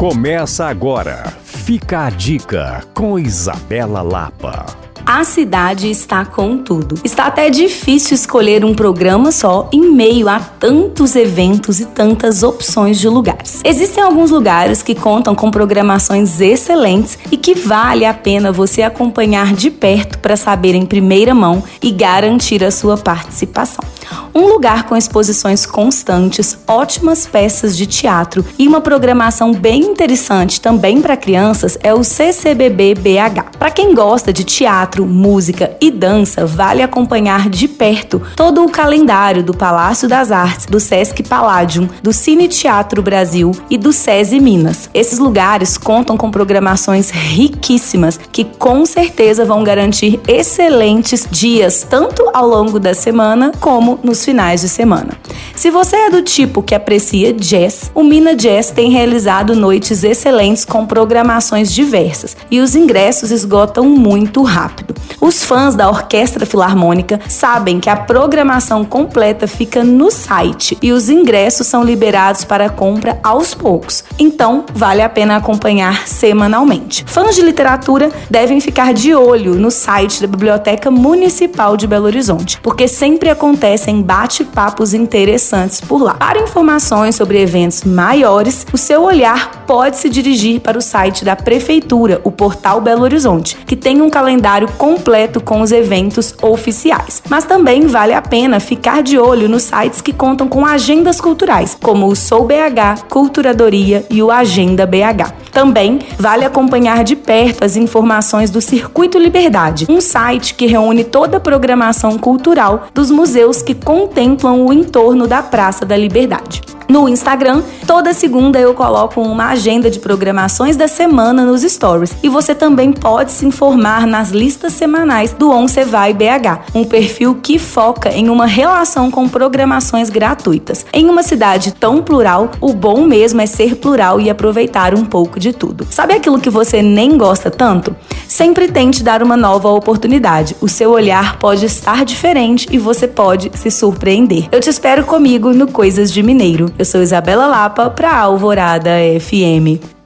Começa agora. Fica a dica com Isabela Lapa. A cidade está com tudo. Está até difícil escolher um programa só em meio a tantos eventos e tantas opções de lugares. Existem alguns lugares que contam com programações excelentes e que vale a pena você acompanhar de perto para saber em primeira mão e garantir a sua participação. Um lugar com exposições constantes, ótimas peças de teatro e uma programação bem interessante também para crianças é o CCBB BH. Para quem gosta de teatro, música e dança, vale acompanhar de perto todo o calendário do Palácio das Artes, do Sesc Palladium, do Cine Teatro Brasil e do SESI Minas. Esses lugares contam com programações riquíssimas que com certeza vão garantir excelentes dias tanto ao longo da semana como nos finais de semana. Se você é do tipo que aprecia jazz, o Mina Jazz tem realizado noites excelentes com programações diversas e os ingressos esgotam muito rápido. Os fãs da Orquestra Filarmônica sabem que a programação completa fica no site e os ingressos são liberados para compra aos poucos. Então, vale a pena acompanhar semanalmente. Fãs de literatura devem ficar de olho no site da Biblioteca Municipal de Belo Horizonte, porque sempre acontecem bate-papos interessantes por lá. Para informações sobre eventos maiores, o seu olhar pode se dirigir para o site da Prefeitura, o Portal Belo Horizonte, que tem um calendário completo com os eventos oficiais. Mas também vale a pena ficar de olho nos sites que contam com agendas culturais, como o Sou BH, Culturadoria e o Agenda BH. Também vale acompanhar de perto as informações do Circuito Liberdade, um site que reúne toda a programação cultural dos museus que contemplam o entorno da Praça da Liberdade. No Instagram, toda segunda eu coloco uma agenda de programações da semana nos stories. E você também pode se informar nas listas semanais do Once Vai BH, um perfil que foca em uma relação com programações gratuitas. Em uma cidade tão plural, o bom mesmo é ser plural e aproveitar um pouco de tudo. Sabe aquilo que você nem gosta tanto? Sempre tente dar uma nova oportunidade. O seu olhar pode estar diferente e você pode se surpreender. Eu te espero comigo no Coisas de Mineiro. Eu sou Isabela Lapa para Alvorada FM.